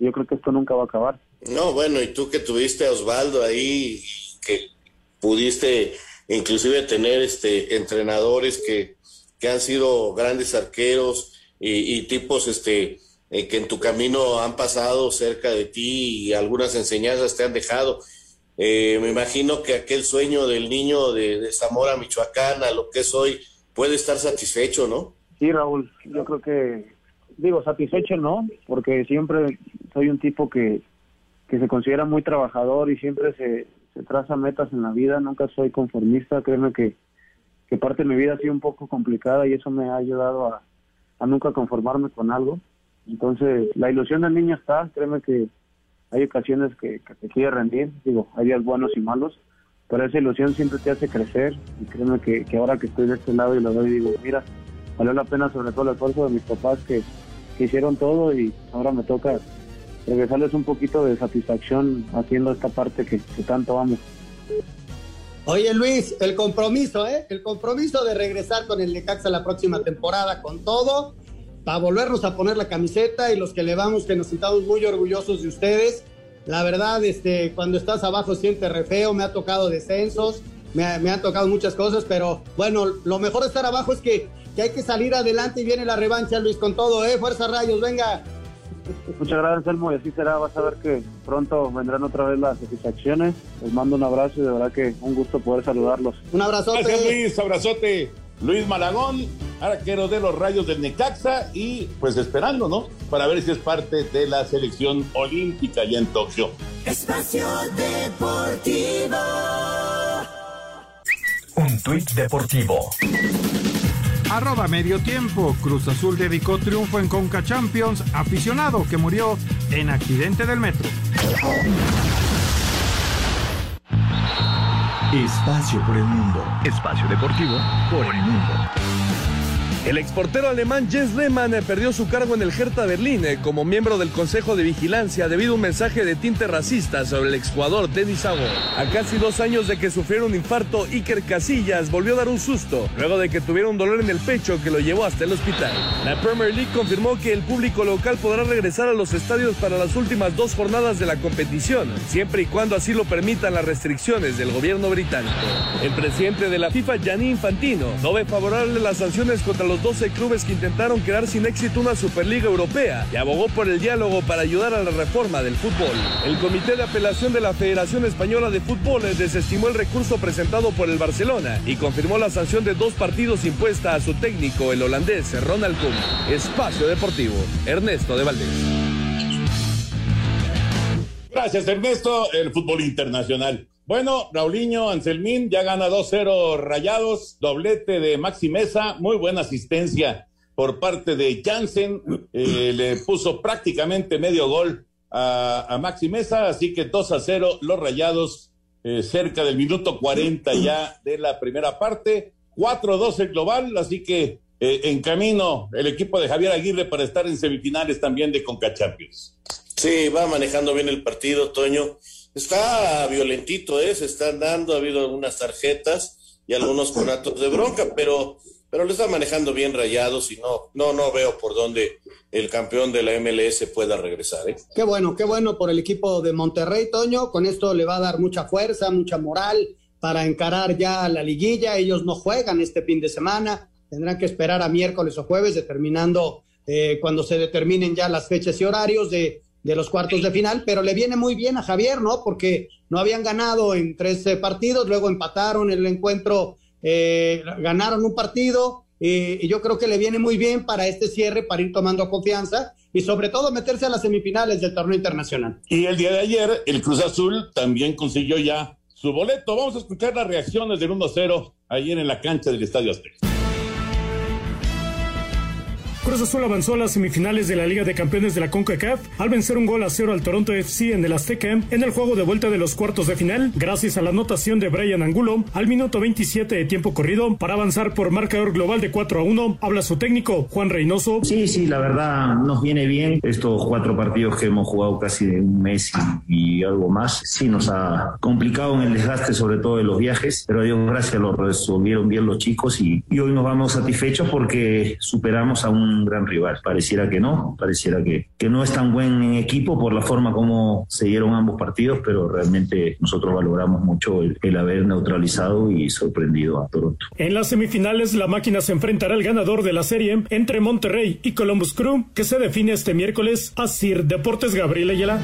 Speaker 19: y yo creo que esto nunca va a acabar.
Speaker 8: No, bueno, y tú que tuviste a Osvaldo ahí, que pudiste inclusive tener este entrenadores que, que han sido grandes arqueros y, tipos este eh, que en tu camino han pasado cerca de ti y algunas enseñanzas te han dejado. eh, me imagino que aquel sueño del niño de, de Zamora, Michoacán, a lo que es hoy, puede estar satisfecho, ¿no?
Speaker 19: Sí, Raúl, yo creo que, digo, satisfecho no, porque siempre soy un tipo que, que se considera muy trabajador y siempre se, se traza metas en la vida, nunca soy conformista, créeme que, que parte de mi vida ha sido un poco complicada y eso me ha ayudado a, a nunca conformarme con algo. Entonces, la ilusión del niño está, créeme que hay ocasiones que, que te quiere rendir, digo, hay días buenos y malos, pero esa ilusión siempre te hace crecer y créeme que, que ahora que estoy de este lado y lo doy, digo, mira, valió la pena sobre todo el esfuerzo de mis papás que, que hicieron todo y ahora me toca regresarles un poquito de satisfacción haciendo esta parte que, que tanto amo.
Speaker 9: Oye Luis, el compromiso, ¿eh? El compromiso de regresar con el Necaxa la próxima temporada con todo, para volvernos a poner la camiseta y los que le vamos, que nos sintamos muy orgullosos de ustedes. La verdad, este, cuando estás abajo siente re feo, me ha tocado descensos, me, me han tocado muchas cosas, pero bueno, lo mejor de estar abajo es que, que hay que salir adelante y viene la revancha, Luis, con todo, ¿eh? Fuerza Rayos, venga.
Speaker 19: Muchas gracias, Elmo, y así será. Vas a ver que pronto vendrán otra vez las satisfacciones. Les mando un abrazo y de verdad que un gusto poder saludarlos.
Speaker 9: Un abrazote.
Speaker 7: Gracias, Luis. Abrazote. Luis Malagón, arquero de los Rayos del Necaxa y pues esperando, ¿no? Para ver si es parte de la selección olímpica ya en Tokio.
Speaker 11: Espacio Deportivo.
Speaker 13: Un tuit deportivo.
Speaker 1: Arroba medio tiempo. Cruz Azul dedicó triunfo en Conca Champions. Aficionado que murió en accidente del metro.
Speaker 13: Espacio por el mundo. Espacio deportivo por el mundo.
Speaker 20: El exportero alemán Jens Lehmann eh, perdió su cargo en el Hertha Berlín eh, como miembro del Consejo de Vigilancia debido a un mensaje de tinte racista sobre el exjugador Denis Agor. A casi dos años de que sufriera un infarto, Iker Casillas volvió a dar un susto luego de que tuviera un dolor en el pecho que lo llevó hasta el hospital. La Premier League confirmó que el público local podrá regresar a los estadios para las últimas dos jornadas de la competición, siempre y cuando así lo permitan las restricciones del gobierno británico. El presidente de la FIFA, Gianni Infantino, no ve favorable las sanciones contra los 12 clubes que intentaron crear sin éxito una Superliga Europea y abogó por el diálogo para ayudar a la reforma del fútbol. El Comité de Apelación de la Federación Española de Fútbol desestimó el recurso presentado por el Barcelona y confirmó la sanción de dos partidos impuesta a su técnico, el holandés Ronald Koeman. Espacio Deportivo, Ernesto de Valdés.
Speaker 7: Gracias, Ernesto. El fútbol internacional. Bueno, Raulinho, Anselmín ya gana 2-0 rayados, doblete de Maxi Mesa, muy buena asistencia por parte de Jansen, eh, le puso prácticamente medio gol a, a Maxi Mesa, así que 2-0 los rayados eh, cerca del minuto 40 ya de la primera parte, 4-2 el global, así que eh, en camino el equipo de Javier Aguirre para estar en semifinales también de Conca Champions.
Speaker 8: Sí, va manejando bien el partido, Toño. Está violentito, ¿eh? Se están dando, ha habido algunas tarjetas y algunos conatos de bronca, pero, pero le está manejando bien rayados y no, no, no veo por dónde el campeón de la MLS pueda regresar, ¿eh?
Speaker 9: Qué bueno, qué bueno por el equipo de Monterrey, Toño. Con esto le va a dar mucha fuerza, mucha moral para encarar ya la liguilla. Ellos no juegan este fin de semana, tendrán que esperar a miércoles o jueves, determinando eh, cuando se determinen ya las fechas y horarios de, de los cuartos de final, pero le viene muy bien a Javier, ¿no? Porque no habían ganado en 13 partidos, luego empataron el encuentro, eh, ganaron un partido, eh, y yo creo que le viene muy bien para este cierre, para ir tomando confianza y sobre todo meterse a las semifinales del torneo internacional.
Speaker 7: Y el día de ayer, el Cruz Azul también consiguió ya su boleto. Vamos a escuchar las reacciones del 1-0 ayer en la cancha del Estadio Azteca.
Speaker 21: Cruz Azul avanzó a las semifinales de la Liga de Campeones de la CONCACAF al vencer un gol a cero al Toronto FC en el Azteca en el juego de vuelta de los cuartos de final, gracias a la anotación de Brian Angulo al minuto 27 de tiempo corrido para avanzar por marcador global de 4 a 1. Habla su técnico, Juan Reynoso.
Speaker 22: Sí, sí, la verdad nos viene bien estos cuatro partidos que hemos jugado casi de un mes y, y algo más. Sí, nos ha complicado en el desgaste, sobre todo de los viajes, pero a Dios gracias lo resolvieron bien los chicos y, y hoy nos vamos satisfechos porque superamos a un gran rival. Pareciera que no, pareciera que, que no es tan buen en equipo por la forma como se dieron ambos partidos, pero realmente nosotros valoramos mucho el, el haber neutralizado y sorprendido a Toronto.
Speaker 21: En las semifinales, la máquina se enfrentará al ganador de la serie entre Monterrey y Columbus Crew, que se define este miércoles a Sir Deportes Gabriel Ayala.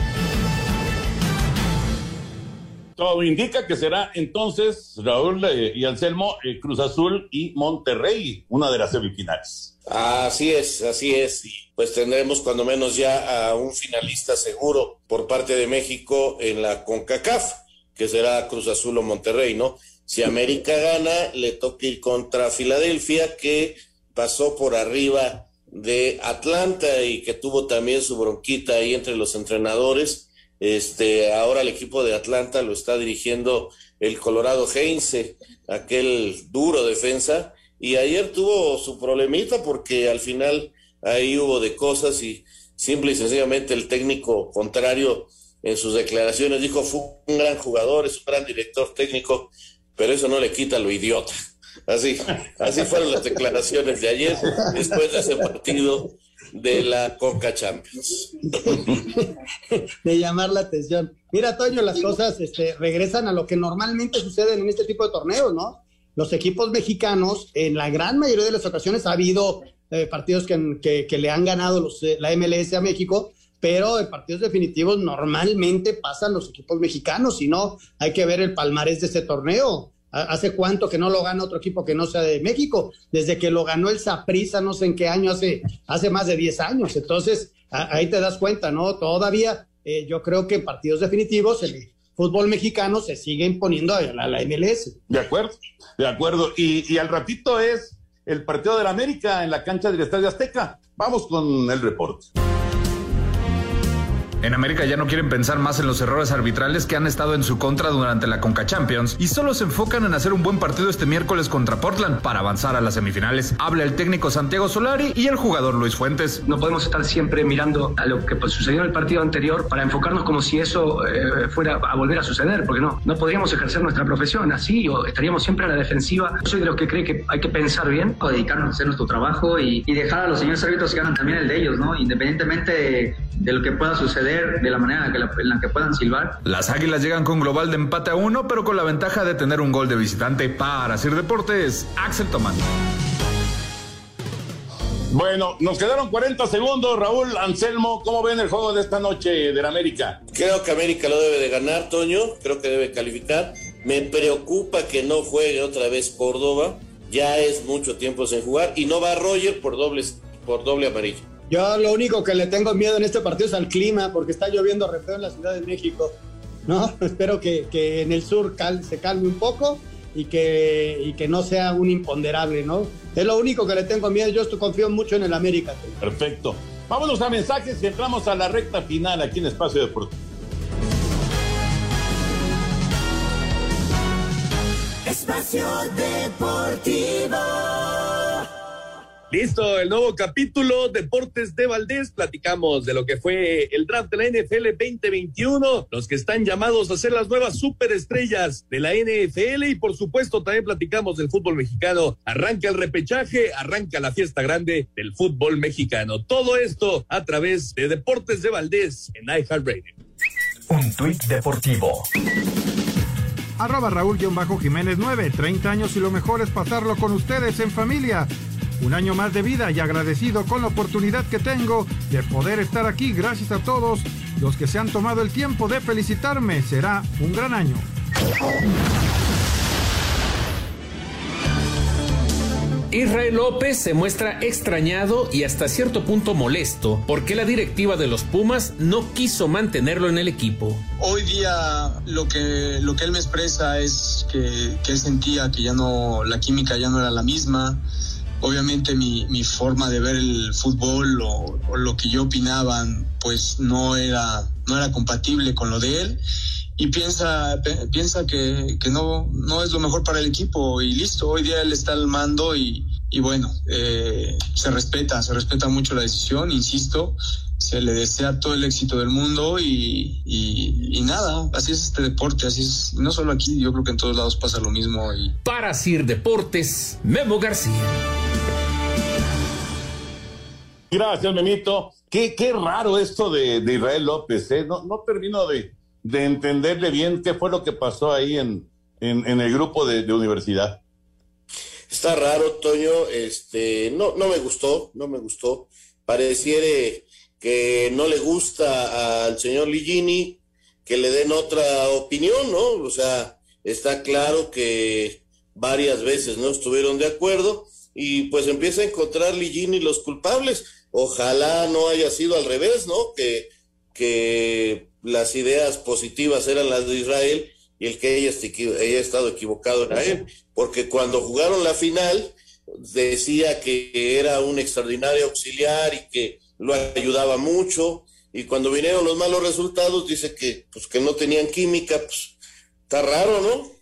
Speaker 7: Todo indica que será entonces Raúl eh, y Anselmo eh, Cruz Azul y Monterrey, una de las semifinales.
Speaker 8: Así es, así es. Pues tendremos cuando menos ya a un finalista seguro por parte de México en la CONCACAF, que será Cruz Azul o Monterrey, ¿no? Si América gana, le toca ir contra Filadelfia, que pasó por arriba de Atlanta y que tuvo también su bronquita ahí entre los entrenadores. Este, ahora el equipo de Atlanta lo está dirigiendo el Colorado Heinze, aquel duro defensa, y ayer tuvo su problemita porque al final ahí hubo de cosas y simple y sencillamente el técnico contrario en sus declaraciones dijo fue un gran jugador, es un gran director técnico, pero eso no le quita lo idiota. Así, así fueron las declaraciones de ayer, después de ese partido de la Coca Champions.
Speaker 9: De llamar la atención. Mira, Toño, las cosas este, regresan a lo que normalmente sucede en este tipo de torneos, ¿no? Los equipos mexicanos, en la gran mayoría de las ocasiones, ha habido eh, partidos que, que, le han ganado los, eh, la MLS a México, pero en partidos definitivos normalmente pasan los equipos mexicanos, y no, hay que ver el palmarés de este torneo. ¿Hace cuánto que no lo gana otro equipo que no sea de México? Desde que lo ganó el Saprissa, no sé en qué año, hace, hace más de 10 años. Entonces, ahí te das cuenta, ¿no? Todavía eh, yo creo que en partidos definitivos el fútbol mexicano se sigue imponiendo a la, MLS.
Speaker 7: De acuerdo, de acuerdo. Y, y al ratito es el partido de la América en la cancha del Estadio Azteca. Vamos con el reporte.
Speaker 23: En América ya no quieren pensar más en los errores arbitrales que han estado en su contra durante la Conca Champions y solo se enfocan en hacer un buen partido este miércoles contra Portland para avanzar a las semifinales. Habla el técnico Santiago Solari y el jugador Luis Fuentes.
Speaker 24: No podemos estar siempre mirando a lo que pues, sucedió en el partido anterior para enfocarnos como si eso eh, fuera a volver a suceder, porque no, no podríamos ejercer nuestra profesión así o estaríamos siempre a la defensiva. Yo soy de los que cree que hay que pensar bien.
Speaker 25: O dedicarnos a hacer nuestro trabajo y, dejar a los señores árbitros que hagan también el de ellos, ¿no? Independientemente de, de lo que pueda suceder de la manera en la, que, puedan silbar.
Speaker 23: Las Águilas llegan con global de empate a uno, pero con la ventaja de tener un gol de visitante para Sir Deportes, Axel Tomán.
Speaker 7: Bueno, nos quedaron 40 segundos. Raúl Anselmo, ¿cómo ven el juego de esta noche del América?
Speaker 8: Creo que América lo debe de ganar, Toño. Creo que debe calificar. Me preocupa que no juegue otra vez Córdoba. Ya es mucho tiempo sin jugar. Y no va Roger por, dobles, por doble amarillo.
Speaker 9: Yo lo único que le tengo miedo en este partido es al clima, porque está lloviendo re feo en la Ciudad de México. ¿no? Espero que, que en el sur se calme un poco y que, y que no sea un imponderable, ¿no? Es lo único que le tengo miedo. Yo estoy, confío mucho en el América.
Speaker 7: Perfecto. Vámonos a mensajes y entramos a la recta final aquí en Espacio Deportivo.
Speaker 11: Espacio Deportivo.
Speaker 20: Listo, el nuevo capítulo Deportes de Valdés. Platicamos de lo que fue el draft de la NFL 2021, los que están llamados a ser las nuevas superestrellas de la NFL y por supuesto también platicamos del fútbol mexicano. Arranca el repechaje, arranca la fiesta grande del fútbol mexicano. Todo esto a través de Deportes de Valdés en iHeartRadio.
Speaker 13: Un tuit deportivo
Speaker 1: arroba Raúl-Jiménez 9, 30 años y lo mejor es pasarlo con ustedes en familia un año más de vida y agradecido con la oportunidad que tengo de poder estar aquí. Gracias a todos los que se han tomado el tiempo de felicitarme. Será un gran año.
Speaker 15: Israel López se muestra extrañado y hasta cierto punto molesto porque la directiva de los Pumas no quiso mantenerlo en el equipo.
Speaker 26: Hoy día lo que, lo que él me expresa es que, que él sentía que ya no, la química ya no era la misma, obviamente mi, mi, forma de ver el fútbol o, lo que yo opinaba pues no era no era compatible con lo de él y piensa piensa que, que no no es lo mejor para el equipo y listo hoy día él está al mando y, y bueno eh, se respeta se respeta mucho la decisión insisto se le desea todo el éxito del mundo y, y, nada, así es este deporte, así es, no solo aquí, yo creo que en todos lados pasa lo mismo.
Speaker 15: Para Sir Deportes, Memo García.
Speaker 7: Gracias, Memito. Qué, qué raro esto de, Israel López, ¿eh? No, no termino de, de, entenderle bien qué fue lo que pasó ahí en, en, el grupo de, de, universidad.
Speaker 8: Está raro, Toño. Este, no, no me gustó, no me gustó. Pareciere que no le gusta al señor Ligini, que le den otra opinión, ¿no? O sea, está claro que varias veces no estuvieron de acuerdo y pues empieza a encontrar Ligini los culpables. Ojalá no haya sido al revés, ¿no? Que, que las ideas positivas eran las de Israel y el que ella, haya estado equivocado era él, porque cuando jugaron la final decía que era un extraordinario auxiliar y que lo ayudaba mucho, y cuando vinieron los malos resultados dice que pues que no tenían química, pues está raro, ¿no?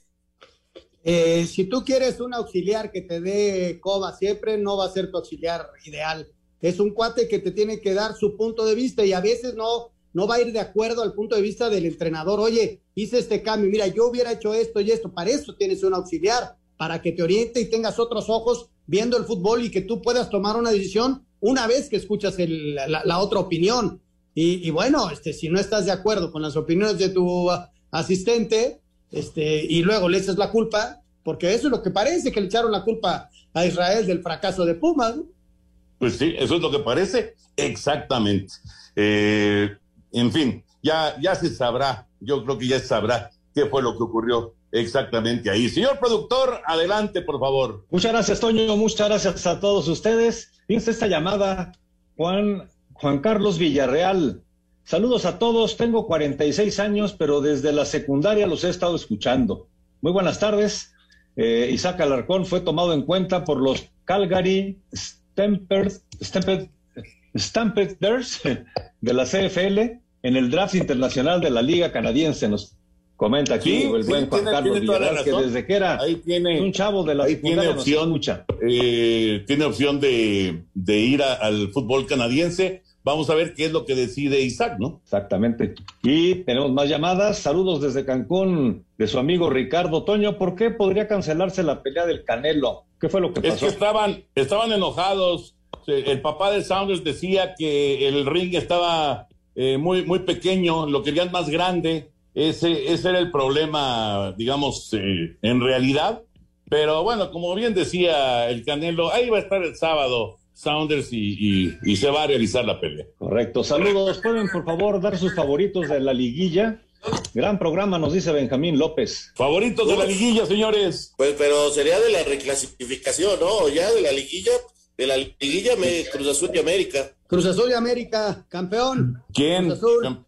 Speaker 9: Eh, si tú quieres un auxiliar que te dé coba siempre, no va a ser tu auxiliar ideal. Es un cuate que te tiene que dar su punto de vista y a veces no, no va a ir de acuerdo al punto de vista del entrenador. Oye, hice este cambio, mira, yo hubiera hecho esto y esto. Para eso tienes un auxiliar, para que te oriente y tengas otros ojos viendo el fútbol y que tú puedas tomar una decisión una vez que escuchas la, otra opinión. Y, bueno, este, si no estás de acuerdo con las opiniones de tu asistente, este, y luego le echas la culpa, porque eso es lo que parece, que le echaron la culpa a Israel del fracaso de Pumas.
Speaker 7: Pues sí, eso es lo que parece, exactamente. Eh, en fin, ya, ya se sabrá, yo creo que ya se sabrá qué fue lo que ocurrió exactamente ahí. Señor productor, adelante, por favor.
Speaker 27: Muchas gracias, Toño, muchas gracias a todos ustedes. Fíjense esta llamada, Juan, Juan Carlos Villarreal. Saludos a todos, tengo 46 años, pero desde la secundaria los he estado escuchando. Muy buenas tardes. Eh, Isaac Alarcón fue tomado en cuenta por los Calgary Stampers, Stampeders de la CFL en el draft internacional de la Liga Canadiense. Nos comenta aquí el buen Juan Carlos Villarreal, que desde que era un chavo de la
Speaker 7: ahí tiene opción, eh, tiene opción de, ir al fútbol canadiense Vamos a ver qué es lo que decide Isaac, ¿no?
Speaker 27: Exactamente. Y tenemos más llamadas. Saludos desde Cancún de su amigo Ricardo Toño. ¿Por qué podría cancelarse la pelea del Canelo? ¿Qué fue lo que pasó?
Speaker 7: Es que estaban, estaban enojados. El papá de Saunders decía que el ring estaba eh, muy, muy pequeño, lo querían más grande. Ese, ese era el problema, digamos, eh, en realidad. Pero bueno, como bien decía el Canelo, ahí va a estar el sábado Sounders y, se va a realizar la pelea.
Speaker 27: Correcto. Saludos. ¿Pueden, por favor, dar sus favoritos de la liguilla? Gran programa, nos dice Benjamín López.
Speaker 7: Favoritos de la liguilla, señores.
Speaker 8: Pues, pero sería de la reclasificación, ¿no? Ya de la liguilla, de la liguilla me, Cruz Azul y América.
Speaker 9: Cruz Azul y América, campeón.
Speaker 7: ¿Quién? Cruz Azul.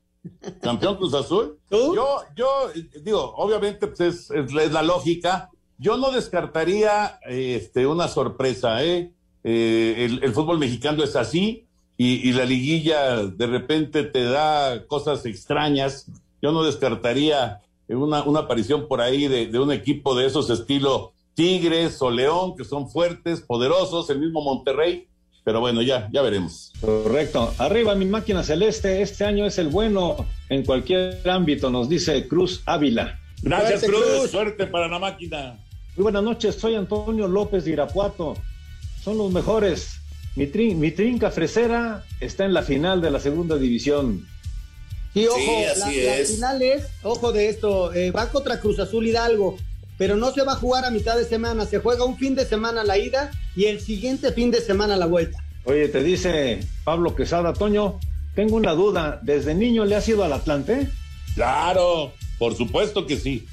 Speaker 7: ¿Campeón Cruz Azul? Yo, yo, digo, obviamente pues es, es, la lógica. Yo no descartaría este, una sorpresa, ¿eh? Eh, el, fútbol mexicano es así y, la liguilla de repente te da cosas extrañas. Yo no descartaría una, una aparición por ahí de, un equipo de esos estilo Tigres o León, que son fuertes, poderosos, el mismo Monterrey. Pero bueno, ya, ya veremos.
Speaker 27: Correcto. Arriba mi máquina celeste, este año es el bueno en cualquier ámbito, nos dice Cruz Ávila.
Speaker 7: Gracias, Cruz. Suerte para la máquina.
Speaker 27: Muy buenas noches, soy Antonio López de Irapuato son los mejores. Mi, trinca fresera está en la final de la segunda división.
Speaker 9: Y ojo, la, final es, ojo de esto, eh, va contra Cruz Azul Hidalgo, pero no se va a jugar a mitad de semana, se juega un fin de semana la ida y el siguiente fin de semana la vuelta.
Speaker 27: Oye, te dice Pablo Quesada, Toño, tengo una duda, ¿desde niño le has ido al Atlante?
Speaker 7: Claro, por supuesto que sí.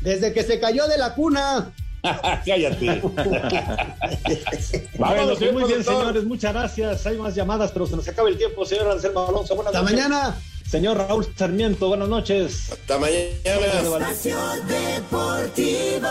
Speaker 9: Desde que se cayó de la cuna.
Speaker 7: Cállate.
Speaker 27: Vámonos, muy bien, señores. Muchas gracias. Hay más llamadas, pero se nos acaba el tiempo, señor Anselmo Alonso. Buenas
Speaker 9: Hasta mañana.
Speaker 27: Señor Raúl Sarmiento, buenas noches.
Speaker 8: Hasta mañana.
Speaker 11: Espacio Deportivo.